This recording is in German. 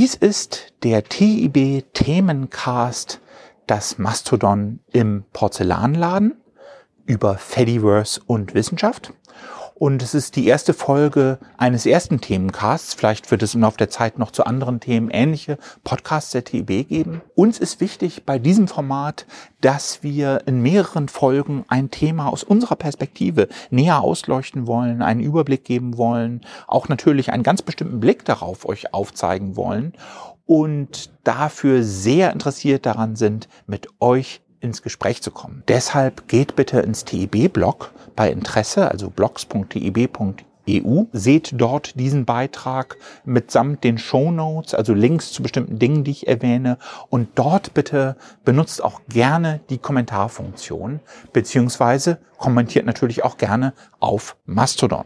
Dies ist der TIB Themencast, das Mastodon im Porzellanladen über Fediverse und Wissenschaft. Und es ist die erste Folge eines ersten Themencasts. Vielleicht wird es im Laufe der Zeit noch zu anderen Themen ähnliche Podcasts der TIB geben. Uns ist wichtig bei diesem Format, dass wir in mehreren Folgen ein Thema aus unserer Perspektive näher ausleuchten wollen, einen Überblick geben wollen, auch natürlich einen ganz bestimmten Blick darauf euch aufzeigen wollen und dafür sehr interessiert daran sind, mit euch ins Gespräch zu kommen. Deshalb geht bitte ins TIB-Blog bei Interesse, also blogs.tib.eu. Seht dort diesen Beitrag mitsamt den Show Notes, also Links zu bestimmten Dingen, die ich erwähne. Und dort bitte benutzt auch gerne die Kommentarfunktion, beziehungsweise kommentiert natürlich auch gerne auf Mastodon.